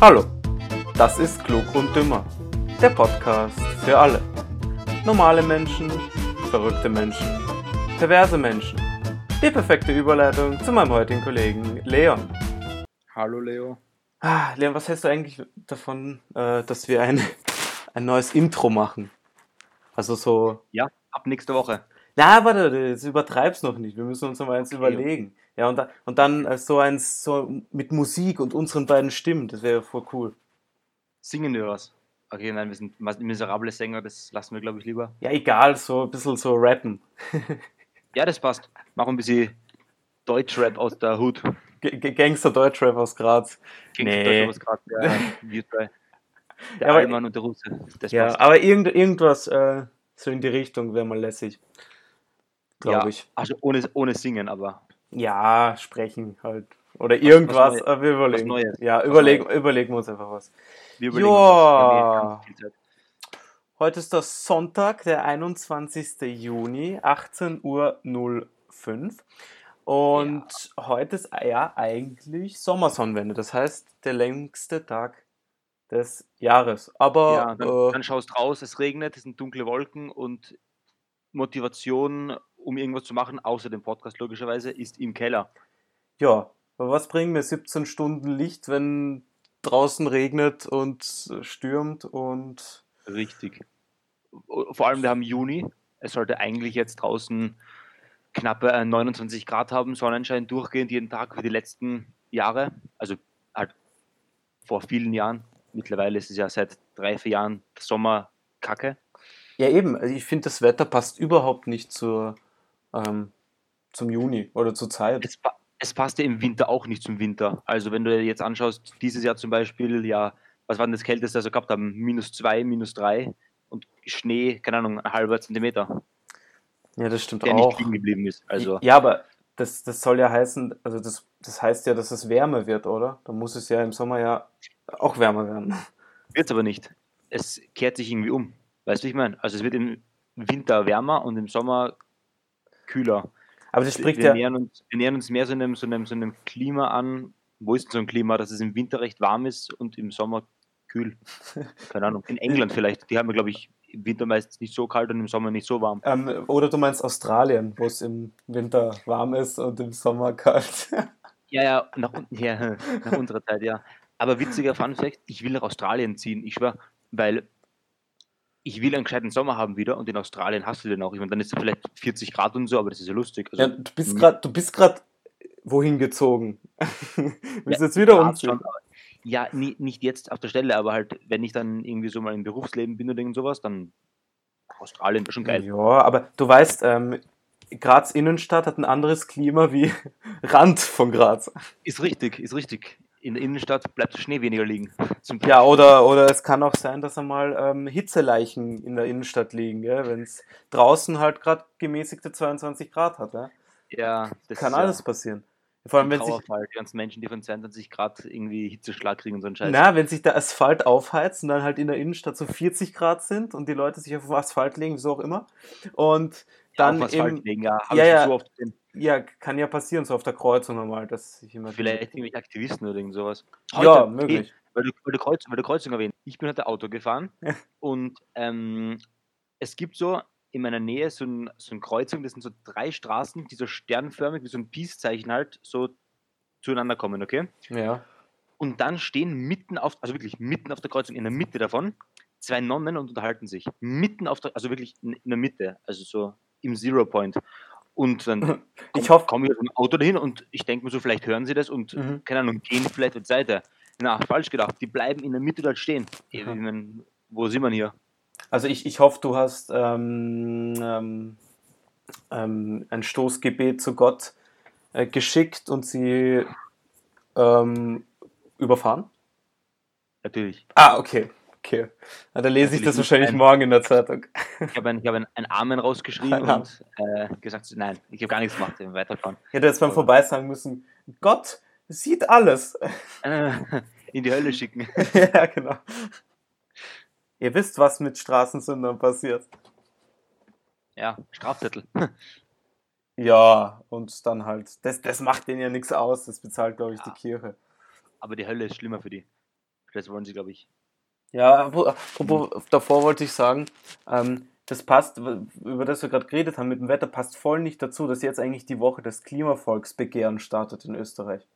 Hallo, das ist Klug und Dümmer, der Podcast für alle. Normale Menschen, verrückte Menschen, perverse Menschen. Die perfekte Überleitung zu meinem heutigen Kollegen Leon. Hallo Leo. Ah, Leon, was hältst du eigentlich davon, äh, dass wir ein, ein neues Intro machen? Also so. Ja, ab nächste Woche. Na, warte, das übertreib's noch nicht. Wir müssen uns noch mal eins überlegen. Ja, und, und dann äh, so eins so mit Musik und unseren beiden Stimmen, das wäre voll cool. Singen wir was? Okay, nein, wir sind miserable Sänger, das lassen wir, glaube ich, lieber. Ja, egal, so ein bisschen so rappen. Ja, das passt. Machen ein bisschen Deutschrap aus der Hut. G G- Gangster Deutschrap aus Graz. Klingt Nee. Deutschrap aus Graz, der, wir zwei. Der Ja, Allmann und der Russe. Das Ja, passt. aber irgend, irgendwas äh, so in die Richtung wäre mal lässig. Glaube Ja, ich. Also ohne, ohne Singen, aber Ja, sprechen halt. Oder irgendwas. Äh, wir überlegen. Neues. Ja, Was überlegen, Neues. überlegen wir uns einfach was. wir überlegen Ja. uns was. Eh viel Zeit. Heute ist der Sonntag, der 21. Juni, 18.05 Uhr. Und heute ist ja eigentlich Sommersonnenwende. Das heißt, der längste Tag des Jahres. Aber Ja, dann, äh, dann schaust raus, es regnet, es sind dunkle Wolken und Motivation, um irgendwas zu machen, außer dem Podcast logischerweise, ist im Keller. ja, aber was bringen mir 17 Stunden Licht, wenn draußen regnet und stürmt und Richtig. Vor allem, wir haben Juni. Es sollte eigentlich jetzt draußen knappe äh, 29 Grad haben, Sonnenschein durchgehend jeden Tag für die letzten Jahre. Also halt vor vielen Jahren. Mittlerweile ist es ja seit drei, vier Jahren Sommer kacke. Ja, eben. Also ich finde, das Wetter passt überhaupt nicht zur, ähm, zum Juni oder zur Zeit. Es, pa- es passt ja im Winter auch nicht zum Winter. Also wenn du jetzt anschaust, dieses Jahr zum Beispiel, ja, was war denn das Kälteste, das wir gehabt haben? Minus zwei, minus drei und Schnee, keine Ahnung, ein halber Zentimeter, Ja, das stimmt der nicht auch. liegen geblieben ist. Also Ja, aber das, das soll ja heißen, also das, das heißt ja, dass es wärmer wird, oder? Dann muss es ja im Sommer ja auch wärmer werden. wird es aber nicht. Es kehrt sich irgendwie um. Weißt du, ich meine? Also es wird im Winter wärmer und im Sommer kühler. Aber das spricht wir, ja, nähern uns, wir nähern uns mehr so einem, so, einem, so einem Klima an. Wo ist denn so ein Klima, dass es im Winter recht warm ist und im Sommer kühl? Keine Ahnung. In England vielleicht. Die haben glaube ich, im Winter meistens nicht so kalt und im Sommer nicht so warm. ähm, oder du meinst Australien, wo es im Winter warm ist und im Sommer kalt. Ja, ja, nach, unten- ja, nach unserer Zeit, ja. Aber witziger Fun Fact, ich will nach Australien ziehen, ich schwör, weil ich will einen gescheiten Sommer haben wieder und in Australien hast du den auch. Ich meine, dann ist es vielleicht 40 Grad und so, aber das ist ja lustig. Also, Ja, du bist Mhm. gerade, du bist gerade wohin gezogen? Du jetzt wieder umziehen? ja, nie, nicht jetzt auf der Stelle, aber halt, wenn ich dann irgendwie so mal im Berufsleben bin oder irgend sowas, dann Australien wäre schon geil. Ja, aber du weißt, ähm, Graz Innenstadt hat ein anderes Klima wie Rand von Graz. Ist richtig, ist richtig. In der Innenstadt bleibt der Schnee weniger liegen. Ja, oder, oder es kann auch sein, dass einmal ähm, Hitzeleichen in der Innenstadt liegen, wenn es draußen halt gerade gemäßigte 22 Grad hat. Ja? ja, das Kann ist alles ja passieren. Vor allem, wenn sich. Die ganzen Menschen, die von 22 Grad irgendwie Hitzeschlag kriegen und so ein Scheiß. na, wenn sich der Asphalt aufheizt und dann halt in der Innenstadt so 40 Grad sind und die Leute sich auf den Asphalt legen, wieso auch immer. Und dann auf Asphalt eben, legen, ja, Ja, ja. so. Ja, kann ja passieren, so auf der Kreuzung nochmal, dass sich immer Vielleicht irgendwelche Aktivisten oder irgend sowas. Ja, Heute, möglich. eh, Weil du, weil, du Kreuz, weil du Kreuzung erwähnt. Ich bin heute Auto gefahren Ja. und ähm, es gibt so in meiner Nähe so ein, so ein Kreuzung, das sind so drei Straßen, die so sternförmig wie so ein Peace-Zeichen halt so zueinander kommen, okay? Ja. Und dann stehen mitten auf, also wirklich mitten auf der Kreuzung, in der Mitte davon, zwei Nonnen und unterhalten sich. Mitten auf der, also wirklich in, in der Mitte, also so im Zero Point. Und dann Ich hoffe- komme ich mit dem Auto dahin und ich denke mir so, vielleicht hören sie das und, Mhm. keine Ahnung, gehen vielleicht zur Seite. Na, falsch gedacht. Die bleiben in der Mitte dort stehen. Ich Aha. mein, wo sind wir hier? Also ich, ich hoffe, du hast ähm, ähm, ähm, ein Stoßgebet zu Gott äh, geschickt und sie ähm, überfahren. Natürlich. Ah, okay. Okay. Na, dann lese ich das wahrscheinlich ein- morgen in der Zeitung. Ich habe einen, hab einen, einen Amen rausgeschrien Ja. und äh, gesagt, nein, ich habe gar nichts gemacht, ich weiterfahren. Ich hätte jetzt beim Vorbei sagen müssen, Gott sieht alles. Äh, in die Hölle schicken. ja, genau. Ihr wisst, was mit Straßensündern passiert. Ja, Strafzettel. Ja, und dann halt, das, das macht denen ja nichts aus, das bezahlt, glaube ich, die Ja. Kirche. Aber die Hölle ist schlimmer für die. Das wollen sie, glaube ich. Ja, davor wollte ich sagen, ähm, das passt, über das wir gerade geredet haben mit dem Wetter, passt voll nicht dazu, dass jetzt eigentlich die Woche des Klimavolksbegehren startet in Österreich.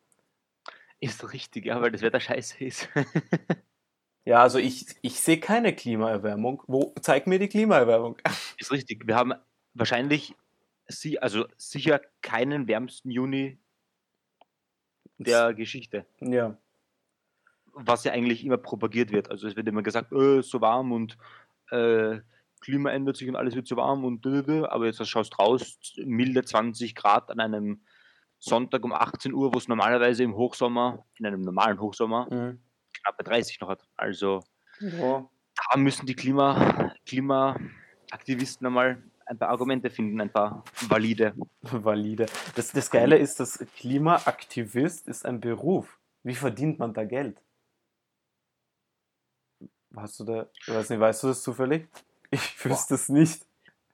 Ist richtig, ja, weil das Wetter scheiße ist. ja, also ich, ich sehe keine Klimaerwärmung. Wo zeig mir die Klimaerwärmung? Ist richtig. Wir haben wahrscheinlich sie, also sicher keinen wärmsten Juni der Geschichte. Ja. Was ja eigentlich immer propagiert wird. Also es wird immer gesagt, äh, so warm und äh, Klima ändert sich und alles wird so warm und aber jetzt schaust raus, milde 20 Grad an einem Sonntag um 18 Uhr, wo es normalerweise im Hochsommer, in einem normalen Hochsommer, mhm. knappe 30 noch hat. Also ja. da müssen die Klima, Klimaaktivisten einmal ein paar Argumente finden, ein paar valide. Valide. Das, das Geile ist, dass Klimaaktivist ist ein Beruf. Wie verdient man da Geld? Hast du da, ich weiß nicht, weißt du das zufällig? Ich wüsste es nicht.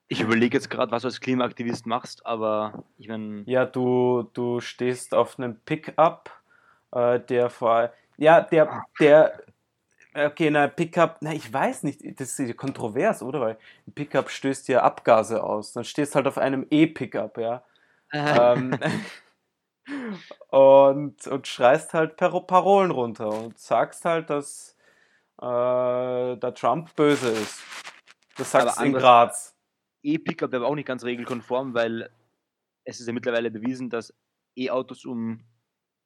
Ich überlege jetzt gerade, was du als Klimaaktivist machst, aber ich meine. Ja, du, du stehst auf einem Pickup, äh, der vor. Ja, der, der. Okay, na, Pickup, na, ich weiß nicht, das ist kontrovers, oder? Weil ein Pickup stößt ja Abgase aus. Dann stehst halt auf einem E-Pickup, ja. ähm, und, und schreist halt Parolen runter und sagst halt, dass äh, der Trump böse ist. Das sagst du in Graz. E-Pickup wäre auch nicht ganz regelkonform, weil es ist ja mittlerweile bewiesen, dass E-Autos um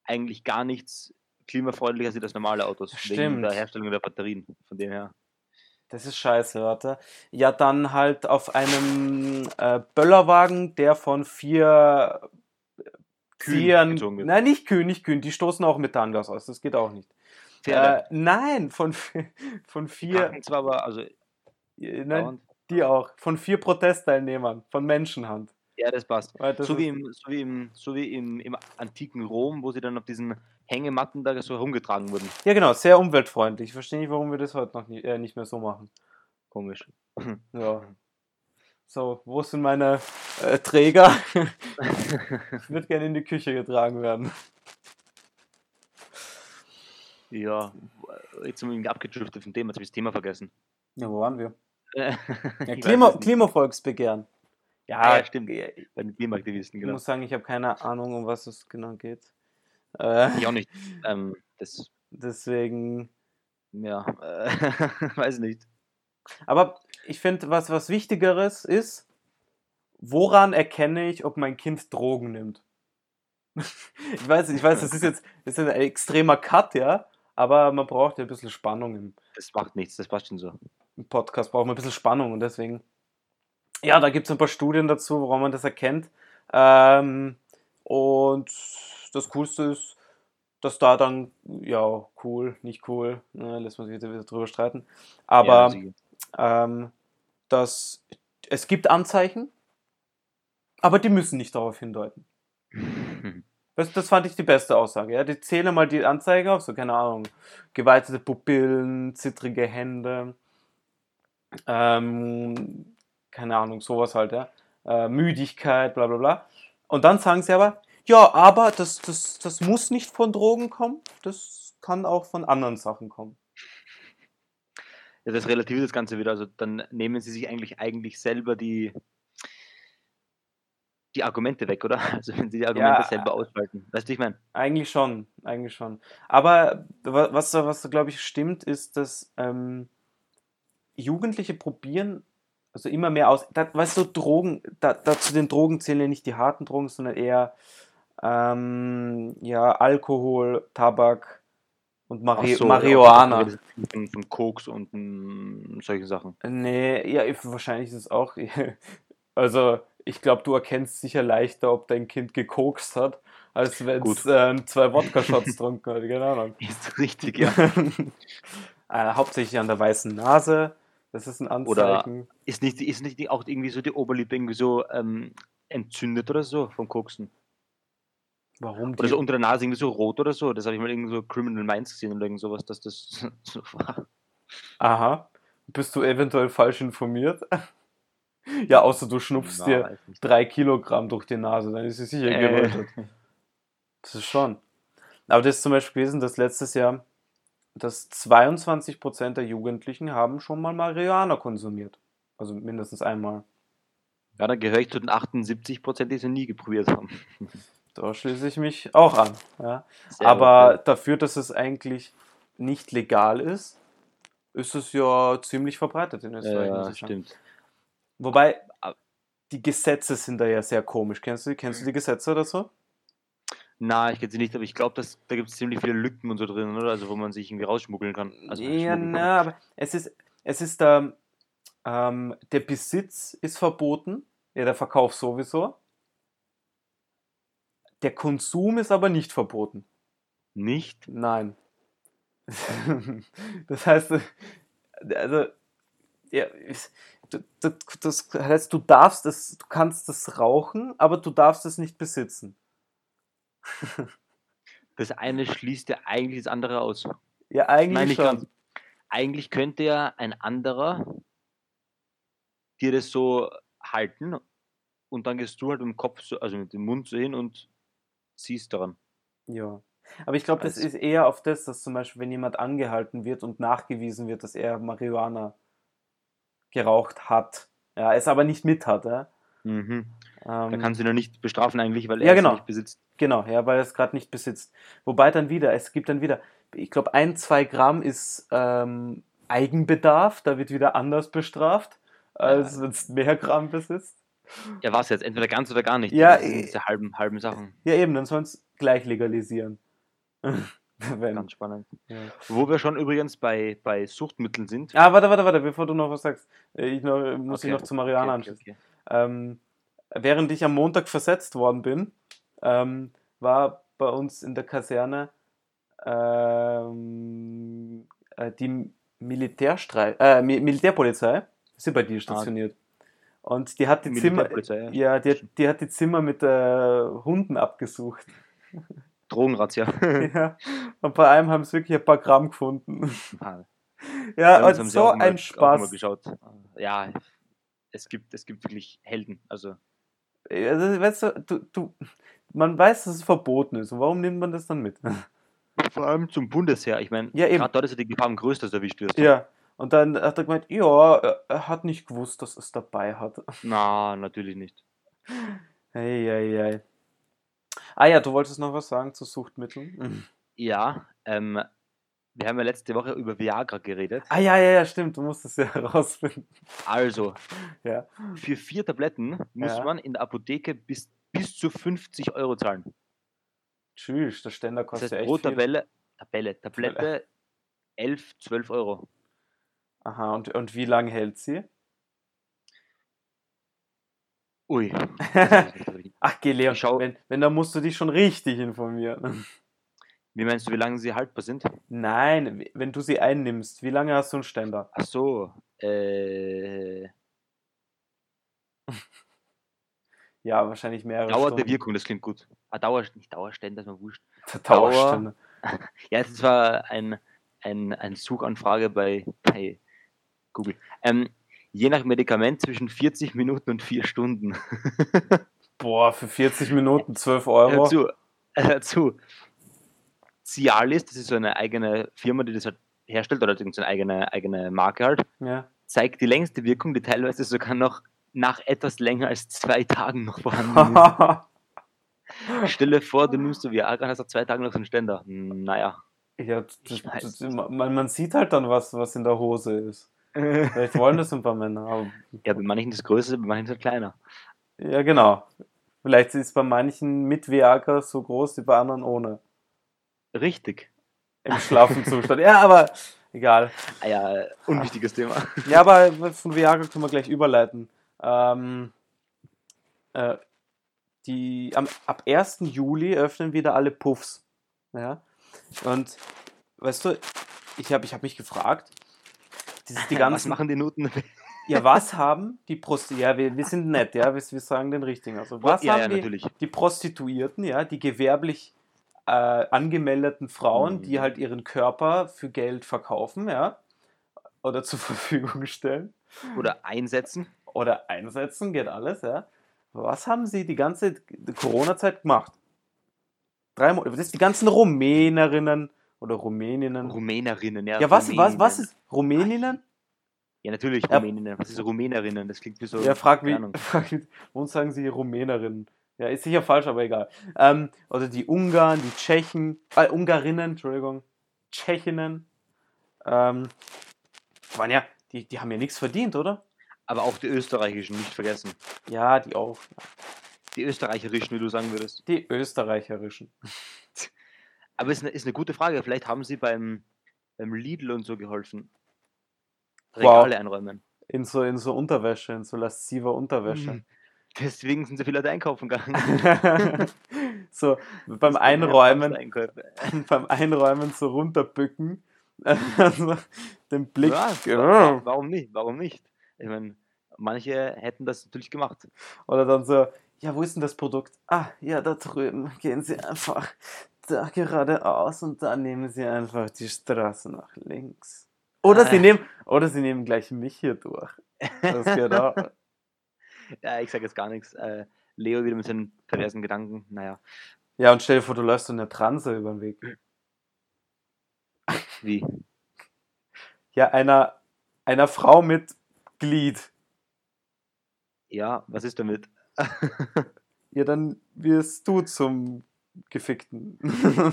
eigentlich gar nichts klimafreundlicher sind als normale Autos. Stimmt. Wegen der Herstellung der Batterien. Von dem her. Das ist scheiße, warte. Ja, dann halt auf einem äh, Böllerwagen, der von vier Kühen Zieren, Nein, nicht Kühen, nicht Kühen. Die stoßen auch Methangas aus. Das geht auch nicht. Äh, nein, von, von vier. Zwar aber, also Nein, die auch. Von vier Protestteilnehmern, von Menschenhand. Ja, das passt. Das so, wie im, so wie, im, so wie im, im antiken Rom, wo sie dann auf diesen Hängematten da so herumgetragen wurden. Ja, genau, sehr umweltfreundlich. Ich verstehe nicht, warum wir das heute noch nie, äh, nicht mehr so machen. Komisch. Ja. So, wo sind meine äh, Träger? ich würde gerne in die Küche getragen werden. Ja, jetzt sind wir irgendwie abgedriftet vom Thema, jetzt habe ich das Thema vergessen. Ja, wo waren wir? ja, Klima, Klimavolksbegehren. Ja, ja, stimmt. Bei den Klimaaktivisten, genau. Ich muss sagen, ich habe keine Ahnung, um was es genau geht. Äh, ich auch nicht. Ähm, das, deswegen. Ja, äh, weiß nicht. Aber ich finde, was, was Wichtigeres ist, woran erkenne ich, ob mein Kind Drogen nimmt? ich weiß, ich weiß, das ist jetzt das ist ein extremer Cut, ja, aber man braucht ja ein bisschen Spannung im. Das macht nichts, das passt schon so im Podcast braucht man ein bisschen Spannung und deswegen, ja, da gibt es ein paar Studien dazu, woran man das erkennt. Ähm, und das Coolste ist, dass da dann, ja, cool, nicht cool, ne, lässt man sich wieder, wieder drüber streiten. Aber ja, ähm, dass es gibt Anzeichen, aber die müssen nicht darauf hindeuten. Das, das fand ich die beste Aussage. Ja. Die zählen mal die Anzeige auf, so keine Ahnung, geweitete Pupillen, zittrige Hände, ähm, keine Ahnung, sowas halt, ja. Äh, Müdigkeit, bla bla bla. Und dann sagen sie aber, ja, aber das, das, das muss nicht von Drogen kommen, das kann auch von anderen Sachen kommen. Ja, das relativiert das Ganze wieder. Also dann nehmen sie sich eigentlich eigentlich selber die, die Argumente weg, oder? Also wenn sie die Argumente ja, selber ausschalten. Weißt du, ich meine? Eigentlich schon, eigentlich schon. Aber was, was glaube ich, stimmt, ist, dass ähm, Jugendliche probieren also immer mehr aus. Da, weißt du, Drogen, da, da zu den Drogen zählen ja nicht die harten Drogen, sondern eher ähm, ja, Alkohol, Tabak und Mari so, Marihuana. Von, von Koks und m, solche Sachen. Nee, ja, wahrscheinlich ist es auch. Also, ich glaube, du erkennst sicher leichter, ob dein Kind gekokst hat, als wenn es äh, zwei Wodka-Shots getrunken hat. Keine Ahnung. Ist richtig, ja. äh, hauptsächlich an der weißen Nase das ist ein Anzeichen. Oder ist nicht, ist nicht auch irgendwie so die Oberlippe irgendwie so ähm, entzündet oder so vom Koksen? Warum? Oder so unter der Nase irgendwie so rot oder so. Das habe ich mal irgendwie so Criminal Minds gesehen oder irgend sowas, dass das so war. Aha. Bist du eventuell falsch informiert? ja, außer du schnupfst Na, dir drei Kilogramm durch die Nase, dann ist es sicher äh. gerötet. Das ist schon. Aber das ist zum Beispiel gewesen, dass letztes Jahr dass 22% der Jugendlichen haben schon mal Marihuana konsumiert. Also mindestens einmal. Ja, dann gehöre ich zu den 78 Prozent, die es noch nie geprobiert haben. Da schließe ich mich auch an. Ja. Aber gut, dafür, dass es eigentlich nicht legal ist, ist es ja ziemlich verbreitet in Österreich. ja, stimmt. Wobei, Aber- die Gesetze sind da ja sehr komisch. Kennst du, kennst du die Gesetze dazu? Na, ich kenne sie nicht, aber ich glaube, da gibt es ziemlich viele Lücken und so drin, oder? Also, wo man sich irgendwie rausschmuggeln kann. Also, ja, kann. na, aber es ist, es ist da, ähm, der Besitz ist verboten, ja, der Verkauf sowieso. Der Konsum ist aber nicht verboten. Nicht? Nein. das heißt, also, ja, du- das heißt, du darfst es, du kannst es rauchen, aber du darfst es nicht besitzen. Das eine schließt ja eigentlich das andere aus. Ja, eigentlich Nein, schon. Eigentlich könnte ja ein anderer dir das so halten und dann gehst du halt mit dem Kopf, so, also mit dem Mund so hin und ziehst daran. Ja. Aber ich glaube, das Also- ist eher auf das, dass zum Beispiel, wenn jemand angehalten wird und nachgewiesen wird, dass er Marihuana geraucht hat, ja, es aber nicht mit hat, ja. Mhm. Da Ähm, kannst du ihn ja nicht bestrafen eigentlich, weil Ja, er es genau. nicht besitzt. Genau, ja, weil er es gerade nicht besitzt. Wobei dann wieder, es gibt dann wieder, ich glaube, ein, zwei Gramm ist ähm, Eigenbedarf, da wird wieder anders bestraft, als wenn es mehr Gramm besitzt. Ja, was jetzt? Entweder ganz oder gar nicht. Ja, eh. diese halben, halben Sachen. Ja, eben, dann sollen es gleich legalisieren. wenn, Ganz spannend. ja. Wo wir schon übrigens bei, bei Suchtmitteln sind. Ah, warte, warte, warte, bevor du noch was sagst. Äh, Ich noch, muss Okay, ich noch zu Marihuana Okay, okay, anschließen. okay. Ähm, während ich am Montag versetzt worden bin, ähm, war bei uns in der Kaserne ähm, äh, die Militärstrei äh, Mi Militärpolizei, ist ja bei dir stationiert. Und die hat die Zimmer, ja. ja, die hat, die hat die Zimmer mit äh, Hunden abgesucht. Drogenrazzia. ja. Und bei einem haben sie wirklich ein paar Gramm gefunden. Ah, ja, uns und sie so mal- ein Spaß. Ja, es gibt, es gibt wirklich Helden. Also, Also, weißt du, du, du, man weiß, dass es verboten ist. Warum nimmt man das dann mit? vor allem zum Bundesheer. Ich meine, Ja, eben. gerade dort ist ja die Gefahr am größten, dass du erwischt wirst. Ja, und dann hat er gemeint, ja, er- er hat nicht gewusst, dass es dabei hat. Na, natürlich nicht. Ei, ei, ei. Ah ja, du wolltest noch was sagen zu Suchtmitteln? Ja, ähm, wir haben ja letzte Woche über Viagra geredet. Ah ja, ja, ja, stimmt, du musst es ja herausfinden. Also, Ja. für vier Tabletten muss Ja. man in der Apotheke bis, bis zu 50 Euro zahlen. Tschüss, der Ständer Das kostet heißt, ja echt pro viel. Tabelle, Tabelle, Tablette 11, 12 Euro. Aha, und, und wie lange hält sie? Ui. Ach, geh, Leon, schau- wenn, wenn, dann musst du dich schon richtig informieren. Wie meinst du, wie lange sie haltbar sind? Nein, wenn du sie einnimmst, wie lange hast du einen Ständer? Ach so, äh, Ja, wahrscheinlich mehrere Dauer der Stunden. Wirkung, das klingt gut. Ah, Dauer, nicht Dauerständer, ist mir wurscht. Der Dauer- Dauerständer. Ja, das war ein, ein, ein Suchanfrage bei, bei Google. Ähm, je nach Medikament zwischen 40 Minuten und 4 Stunden. Boah, für 40 Minuten 12 Euro. Hör zu, hör zu. Cialis, das ist so eine eigene Firma, die das halt herstellt, oder irgendeine eigene, eigene Marke halt, Ja. zeigt die längste Wirkung, die teilweise sogar noch nach etwas länger als zwei Tagen noch vorhanden ist. Stell dir vor, du nimmst so Viagra und hast nach zwei Tagen noch so einen Ständer. Naja. ja, das, das, man, man sieht halt dann, was, was in der Hose ist. Vielleicht wollen das ein paar Männer. Aber, Ja, bei manchen ist es größer, bei manchen ist es kleiner. ja, genau. Vielleicht ist bei manchen mit Viagra so groß, wie bei anderen ohne. Richtig. Im schlaffen Zustand. Ja, aber egal. Ah ja, unwichtiges Thema. Ja, aber von Viagra können wir gleich überleiten. Ähm, äh, die, am, ab 1. Juli öffnen wieder alle Puffs. Ja? Und weißt du, ich habe ich hab mich gefragt, dieses, die Was ganzen, machen die Noten? ja, was haben die Prosti ja, wir, wir sind nett, ja, wir, wir sagen den richtigen. Also, was ja, haben ja, die, die Prostituierten, ja, die gewerblich äh, angemeldeten Frauen, die Mhm. halt ihren Körper für Geld verkaufen, ja, oder zur Verfügung stellen Oder einsetzen. oder einsetzen, geht alles, ja. Was haben sie die ganze Corona-Zeit gemacht? Drei Monate. Das ist die ganzen Rumänerinnen, Oder Rumäninnen. Rumänerinnen, ja. ja, was, was, was ist Rumäninnen? Ja, natürlich. Rumäninnen. Was ist Rumänerinnen? Das klingt wie so. Ja, frag wie, frag uns sagen sie Rumänerinnen. Ja, ist sicher falsch, aber egal. Ähm, oder die Ungarn, die Tschechen, äh, Ungarinnen, Entschuldigung, Tschechinnen. Ähm, waren ja, die, die haben ja nichts verdient, oder? Aber auch die österreichischen, nicht vergessen. Ja, die auch. Die österreicherischen, wie du sagen würdest. Die österreicherischen. Aber ist eine, ist eine gute Frage. Vielleicht haben sie beim, beim Lidl und so geholfen. Wow. Regale einräumen. In so, in so Unterwäsche, in so lasziver Unterwäsche. Mhm. Deswegen sind so viele Leute einkaufen gegangen. so, beim Einräumen, beim Einräumen so runterbücken. Also, den Blick. Ja, Ja. wa- warum nicht? Warum nicht? Ich meine, manche hätten das natürlich gemacht. Oder dann so, ja, wo ist denn das Produkt? Ah, ja, da drüben. Gehen Sie einfach da geradeaus und dann nehmen Sie einfach die Straße nach links. Oder Sie Ah. nehmen, oder Sie nehmen gleich mich hier durch. Das geht auch. Ja, ich sage jetzt gar nichts. Äh, Leo wieder mit seinen perversen Gedanken. Naja, Ja, und stell dir vor, du läufst so eine Transe über den Weg. wie? Ja, einer, einer Frau mit Glied. Ja, was ist damit? Ja, dann wirst du zum Gefickten. ja,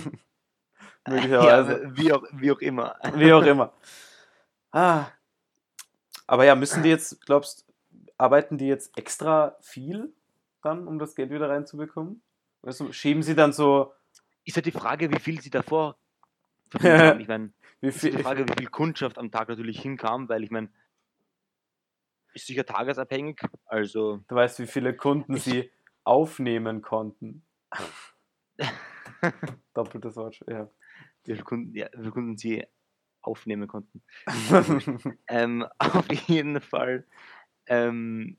Möglicherweise. wie, auch, wie auch immer. Wie auch immer. Ah. Aber ja, müssen die jetzt, glaubst arbeiten die jetzt extra viel dann, um das Geld wieder reinzubekommen? Weißt du, schieben sie dann so, Ist halt die Frage, wie viel sie davor haben. Ich meine, ist die Frage, wie viel Kundschaft am Tag natürlich hinkam, weil ich meine, ist sicher tagesabhängig. Also, du weißt, wie viele Kunden sie aufnehmen konnten. Doppeltes Wort, ja. wie viele Kunden, ja, wie viele Kunden sie aufnehmen konnten. Ähm, auf jeden Fall. Ähm,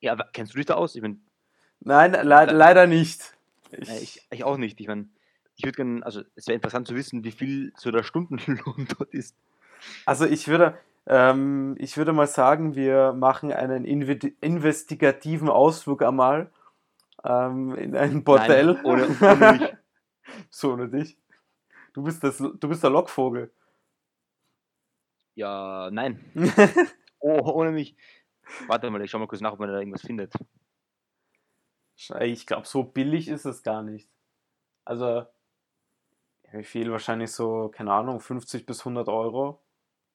ja, kennst du dich da aus? Ich meine, Nein, le leider nicht. Ich, äh, ich, ich auch nicht. Ich meine, ich würde gerne, also es wäre interessant zu wissen, wie viel so der Stundenlohn dort ist. also ich würde, ähm, ich würde mal sagen, wir machen einen invi- investigativen Ausflug einmal ähm, in ein Bordell. Nein, ohne, ohne mich. so ohne dich. Du bist, das, du bist der Lockvogel. Ja, nein. Oh, ohne mich. Warte mal, ich schau mal kurz nach, ob man da irgendwas findet. ich glaube, so billig ist es gar nicht. Also, wie viel? Wahrscheinlich so, keine Ahnung, 50 bis 100 Euro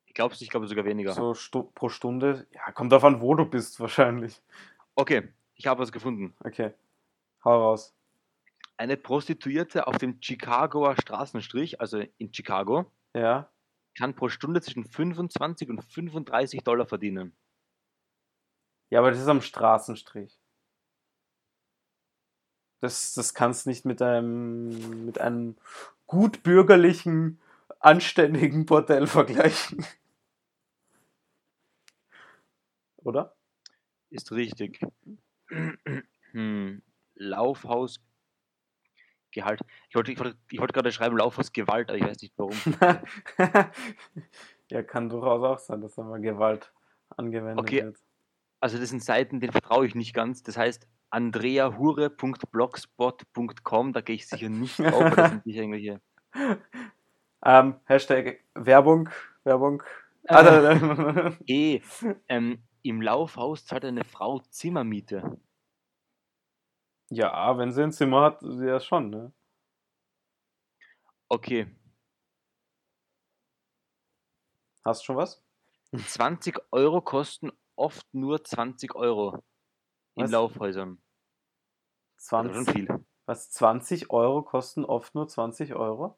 Ich glaube ich glaube sogar weniger. so stu pro Stunde. Ja, kommt davon, wo du bist, wahrscheinlich. Okay, ich habe was gefunden. Okay, hau raus. Eine Prostituierte auf dem Chicagoer Straßenstrich, also in Chicago, Ja, kann pro Stunde zwischen 25 und 35 Dollar verdienen. ja, aber das ist am Straßenstrich. Das, das kannst nicht mit einem, mit einem gut bürgerlichen, anständigen Bordell vergleichen. Oder? Ist richtig. Hm. Laufhaus Gehalt. Ich wollte, ich, wollte, ich wollte gerade schreiben Laufhaus Gewalt, aber ich weiß nicht warum. ja, kann durchaus auch sein, dass da mal Gewalt angewendet Okay. wird. Also das sind Seiten, denen vertraue ich nicht ganz. Das heißt andreahure.blogspot.com, da gehe ich sicher nicht drauf, weil das sind sicher irgendwelche. Ähm, Hashtag Werbung, Werbung. Äh. Ah. Eh, ähm, im Laufhaus zahlt eine Frau Zimmermiete. Ja, wenn sie ein Zimmer hat, ja schon, ne? Okay, Hast schon was? 20 Euro kosten oft nur 20 Euro in Was? Laufhäusern. Also schon 20, viel. was, 20 Euro kosten oft nur 20 Euro?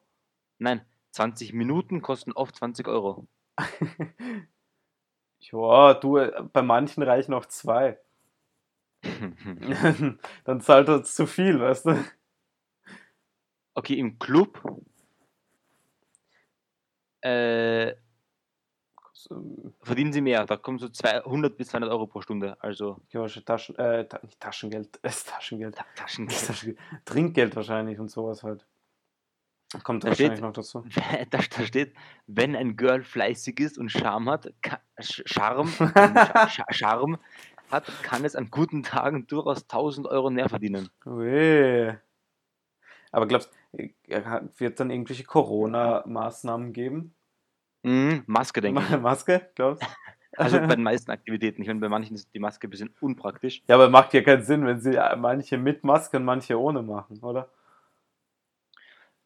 Nein, 20 Minuten kosten oft 20 Euro. ja, du, äh, bei manchen reichen auch zwei. Dann zahlt er zu viel, weißt du? Okay, im Club äh, verdienen sie mehr. Da kommen so 200 bis 200 Euro pro Stunde. Also Ja, Taschen, äh, Ta- nicht Taschengeld, ist Taschengeld. Ta- Taschengeld. Taschengeld. Trinkgeld wahrscheinlich und sowas halt. Kommt Da wahrscheinlich steht- noch dazu. Da, da steht, wenn ein Girl fleißig ist und Charme hat, Charme, Charme hat, kann es an guten Tagen durchaus 1000 Euro mehr verdienen. Ui. Aber glaubst du, wird dann irgendwelche Corona-Maßnahmen geben? Mhm, Maske, denke ich. Maske, glaubst du? Also bei den meisten Aktivitäten. Ich meine, bei manchen ist die Maske ein bisschen unpraktisch. Ja, aber macht ja keinen Sinn, wenn sie manche mit Maske und manche ohne machen, oder?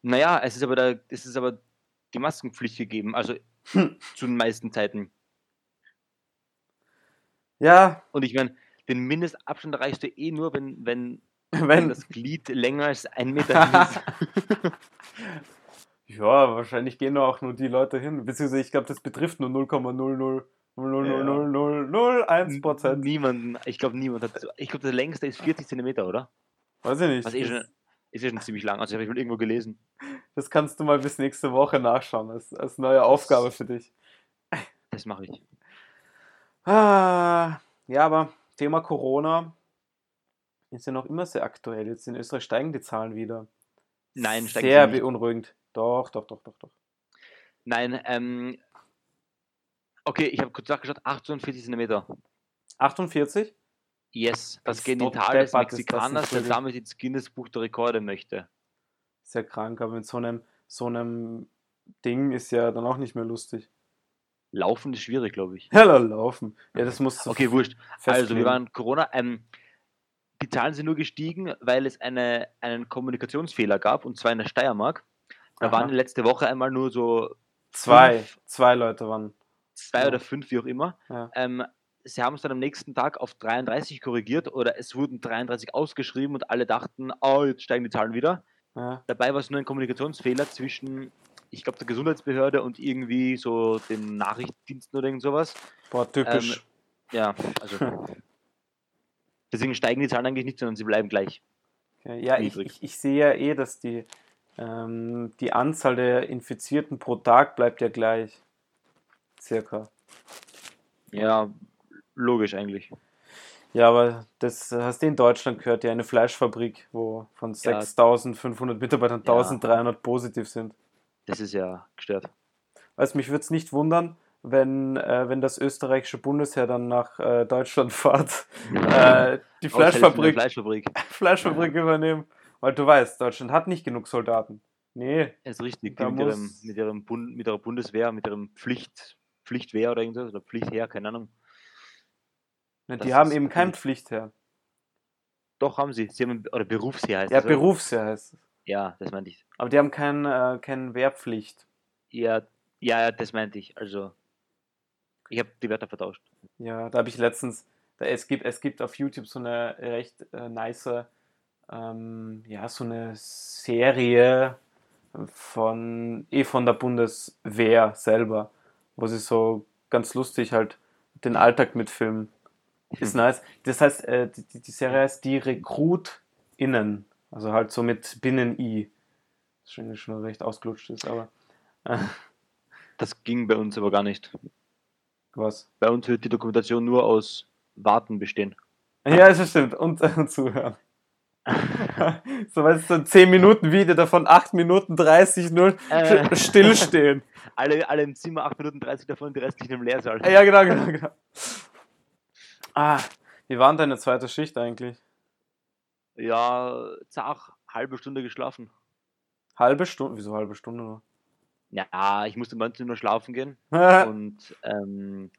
Naja, es ist aber, da, es ist aber die Maskenpflicht gegeben, also Hm. zu den meisten Zeiten. Ja, Und ich meine, den Mindestabstand erreichst du eh nur, wenn, wenn, wenn wenn. das Glied länger als ein Meter ist. Ja, wahrscheinlich gehen auch nur die Leute hin. Beziehungsweise ich glaube, das betrifft nur 0,0000001 Prozent. Niemanden, ich glaube, niemand hat. Ich glaube, der längste ist 40 Zentimeter, oder? Weiß ich nicht. Was eh Das- schon, ist ja schon ziemlich lang. Also, habe ich mal irgendwo gelesen. Das kannst du mal bis nächste Woche nachschauen, als, als neue Aufgabe für dich. Das mache ich. Ah, ja, aber Thema Corona ist ja noch immer sehr aktuell. Jetzt in Österreich steigen die Zahlen wieder. Nein, steigen Sehr beunruhigend. Doch, doch, doch, doch, doch. Nein, ähm. Okay, ich habe kurz nachgeschaut, 48 Zentimeter. 48? Yes, das Das Genital des Mexikaners, der damit ins Guinness Buch der Rekorde möchte. Sehr krank, aber mit so einem, so einem Ding ist ja dann auch nicht mehr lustig. Laufen ist schwierig, glaube ich. Ja, laufen. Ja, das muss Okay, wurscht. Also, festkleben. wir waren Corona. Ähm, die Zahlen sind nur gestiegen, weil es eine, einen Kommunikationsfehler gab, und zwar in der Steiermark. Da Aha. waren letzte Woche einmal nur so Zwei, fünf- zwei Leute waren. zwei Ja. oder fünf, wie auch immer. Ja. Ähm, sie haben es dann am nächsten Tag auf 33 korrigiert oder es wurden 33 ausgeschrieben und alle dachten, oh, jetzt steigen die Zahlen wieder. Ja. Dabei war es nur ein Kommunikationsfehler zwischen, ich glaube, der Gesundheitsbehörde und irgendwie so den Nachrichtendiensten oder irgend sowas. Boah, typisch. Ja, also. Deswegen steigen die Zahlen eigentlich nicht, sondern sie bleiben gleich. Okay. Ja, ich, ich, ich sehe ja eh, dass die, ähm, die Anzahl der Infizierten pro Tag bleibt ja gleich. Circa. Ja, logisch eigentlich. Ja, aber das hast du in Deutschland gehört, ja, eine Fleischfabrik, wo von Ja. 6500 Mitarbeitern Ja. 1300 positiv sind. Das ist ja gestört. Weißt mich würde es nicht wundern, wenn, äh, wenn das österreichische Bundesheer dann nach äh, Deutschland fährt, äh, die Fleischfabrik, Fleischfabrik. Fleischfabrik übernehmen. Weil du weißt, Deutschland hat nicht genug Soldaten. Nee, Das ist richtig. Die mit, ihrem, mit, ihrem Bund, mit ihrer Bundeswehr, mit ihrem Pflicht, Pflichtwehr oder irgendwas, oder Pflichtheer, keine Ahnung. Das die haben eben kein Pflichtheer. Doch, haben sie. sie haben, oder Berufsheer heißt Ja, das. oder? Berufsheer heißt es. Ja, das meinte ich. Aber die haben kein, äh, keine Wehrpflicht. Ja, ja, das meinte ich. Also, ich habe die Wörter vertauscht. Ja, da habe ich letztens, da, es, gibt, es gibt auf YouTube so eine recht äh, nice, ähm, ja, so eine Serie von, eh von der Bundeswehr selber, wo sie so ganz lustig halt den Alltag mitfilmen. Ist Hm. nice. Das heißt, äh, die, die- die Serie heißt Die RekrutInnen. Also halt so mit Binnen-I. Das schon, schon recht ausgelutscht ist, aber äh, Das ging bei uns aber gar nicht. was. Bei uns wird die Dokumentation nur aus Warten bestehen. Ja, das stimmt. Und, und zuhören. so, weißt du, so ein 10 Minuten Video, davon 8 Minuten 30, 0 Äh. stillstehen. Alle, alle im Zimmer, 8 Minuten 30 davon, die restlichen im Lehrsaal. Ja, genau, genau, genau. Ah, wie war denn deine zweite Schicht eigentlich? Ja, zach, halbe Stunde geschlafen. Halbe Stunde? Wieso halbe Stunde nur? Ja, ich musste um 19 Uhr schlafen gehen Alter. und ähm,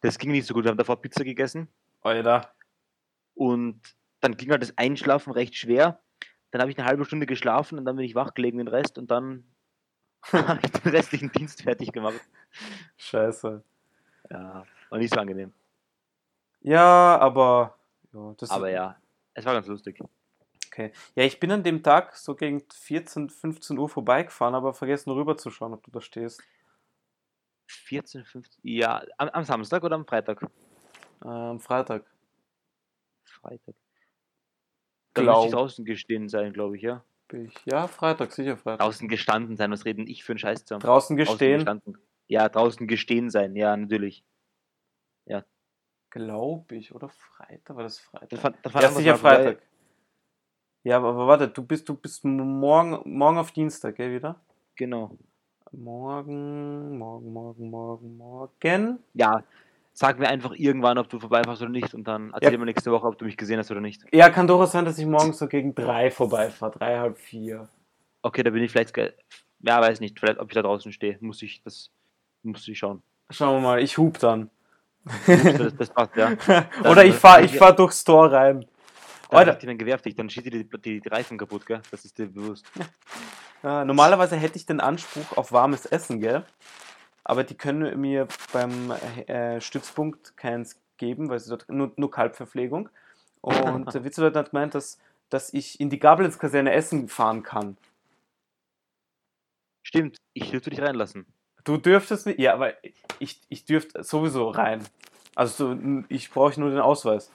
das ging nicht so gut. Wir haben davor Pizza gegessen und dann ging halt das Einschlafen recht schwer. Dann habe ich eine halbe Stunde geschlafen und dann bin ich wach gelegen den Rest und dann habe ich den restlichen Dienst fertig gemacht. Scheiße. Ja, war nicht so angenehm. Ja, aber. Ja, Aber ja, es war ganz lustig. Okay. Ja, ich bin an dem Tag so gegen 14, 15 Uhr vorbeigefahren, aber vergessen rüberzuschauen, ob du da stehst. 14, 15, ja, am, am Samstag oder am Freitag? Äh, am Freitag. Freitag. Da Glaub draußen gestehen sein, glaube ich, ja. ich. Ja, Freitag, sicher Freitag. Draußen gestanden sein, was reden ich für einen Scheiß zusammen? Draußen Draußen gestehen, gestanden. Ja, draußen gestehen sein, ja, natürlich. glaube ich, oder Freitag? War das Freitag? Das war, das war Ja, sicher Mal vorbei. Ja, aber, warte, du bist, du bist morgen, morgen auf Dienstag, gell, wieder? Genau. Morgen, morgen, morgen, morgen, morgen. Ja, sag mir einfach irgendwann, ob du vorbeifährst oder nicht und dann erzähl Ja. mir nächste Woche, ob du mich gesehen hast oder nicht. Ja, kann durchaus sein, dass ich morgen so gegen drei vorbeifahre, drei, halb vier. Okay, da bin ich vielleicht. Ja, weiß nicht, vielleicht, ob ich da draußen stehe. Muss ich das. Muss ich schauen. Schauen wir mal, ich hub dann. Das, das passt, ja. Oder ich fahr, ich fahr durchs Tor rein. Alter. Ich mein Gewehr auf dich, dann schießt dir die, die, die Reifen kaputt, gell? Das ist dir bewusst. Äh, normalerweise hätte ich den Anspruch auf warmes Essen, gell? Aber die können mir beim äh, Stützpunkt keins geben, weil sie dort nur, nur Kalbverpflegung. Und der Vizeleutnant hat gemeint, dass, dass ich in die Gabelins-Kaserne essen fahren kann. Stimmt, ich dürfte dich reinlassen. Du dürftest nicht, ja, aber ich, ich dürfte sowieso rein. Also so, ich brauche nur den Ausweis.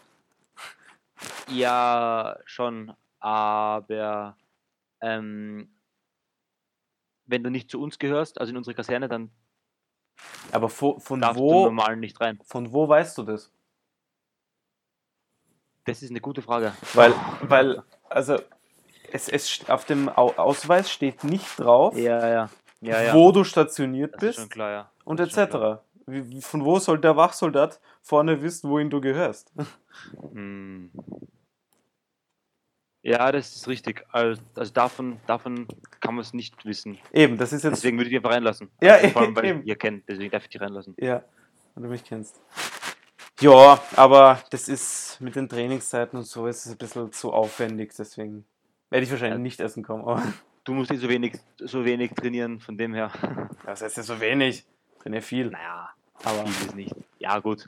Ja, schon, aber ähm, wenn du nicht zu uns gehörst, also in unsere Kaserne, dann Aber von, von darfst du wo, normal nicht rein. von wo weißt du das? Das ist eine gute Frage. Weil, weil, also es, es auf dem Au- Ausweis steht nicht drauf, Ja, ja. Ja, wo du stationiert das ist bist klar, und etc. Wie, von wo soll der Wachsoldat vorne wissen, wohin du gehörst? Hm. Ja, das ist richtig. Also, also davon, davon kann man es nicht wissen. Eben, das ist jetzt. Deswegen würde ich dich einfach reinlassen. Ja, Also vor allem, weil eben. ich dich kenne, deswegen darf ich dich reinlassen. Ja, wenn du mich kennst. Ja, aber das ist mit den Trainingszeiten und so ist es ein bisschen zu aufwendig, deswegen werde ich wahrscheinlich Ja. nicht essen kommen. Aber Du musst eh so wenig, so wenig trainieren, von dem her. das heißt ja so wenig. Trainiere viel. Naja, Aber viel ist nicht. Ja, gut.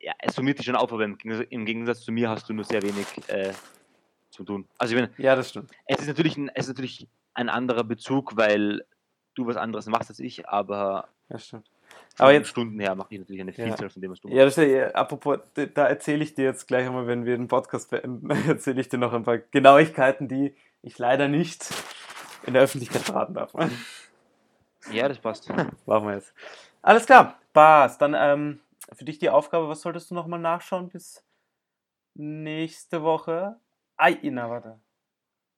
Ja, es summiert dich schon auf, aber im Gegensatz, im Gegensatz zu mir hast du nur sehr wenig äh, zu tun. Also ich meine, ja, das stimmt. es ist natürlich ein, es ist natürlich ein anderer Bezug, weil du was anderes machst als ich, aber Ja, stimmt. Aber jetzt, Stunden her mache ich natürlich eine Ja. Vielzahl von dem, was du ja, das ist ja, apropos, da erzähle ich dir jetzt gleich einmal, wenn wir den Podcast beenden, erzähle ich dir noch ein paar Genauigkeiten, die ich leider nicht in der Öffentlichkeit verraten darf. machst. Ja, das passt. Machen wir jetzt. Alles klar, Bas. Dann ähm, für dich die Aufgabe, was solltest du nochmal nachschauen bis nächste Woche? Ei, na, warte.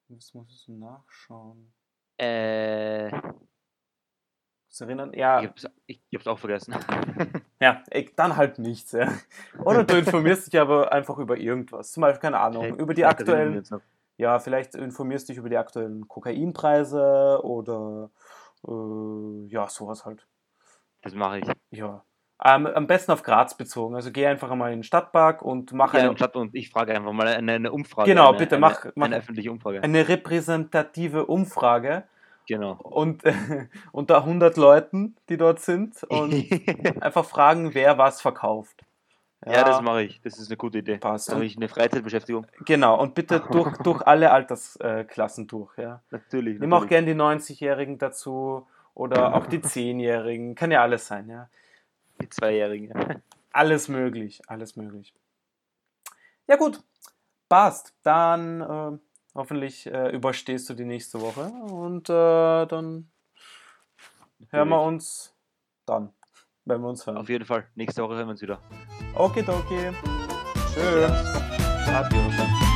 Was musst du nachschauen? äh, du erinnern? Ja, ich, hab's, ich, ich hab's auch vergessen. ja ey, dann halt nichts. Ja. Oder du informierst dich aber einfach über irgendwas. Zum Beispiel, keine Ahnung, über die aktuellen, ja, vielleicht informierst dich über die aktuellen Kokainpreise oder äh, ja, sowas halt. Das mache ich. Ja. Ähm, am besten auf Graz bezogen. Also geh einfach einmal in den Stadtpark und mach Ja, eine, Chat und ich frage einfach mal eine, eine Umfrage. Genau, eine, bitte, eine, mach- mach- Eine öffentliche Umfrage. eine repräsentative Umfrage genau. und unter 100 Leuten, die dort sind und einfach fragen, wer was verkauft. ja, das mache ich. Das ist eine gute Idee. Passt. Da habe ich eine Freizeitbeschäftigung. Genau, und bitte durch, durch alle Altersklassen durch. Ja. Natürlich. Nimm auch natürlich. gern die 90-Jährigen dazu oder auch die 10-Jährigen. Kann ja alles sein, ja. Die Zweijährigen. Alles möglich, alles möglich. Ja gut, passt. Dann äh, hoffentlich äh, überstehst du die nächste Woche und äh, dann hören wir uns dann, wenn wir uns hören. Auf jeden Fall. Nächste Woche hören wir uns wieder. Okay, okay. Tschüss. Adios.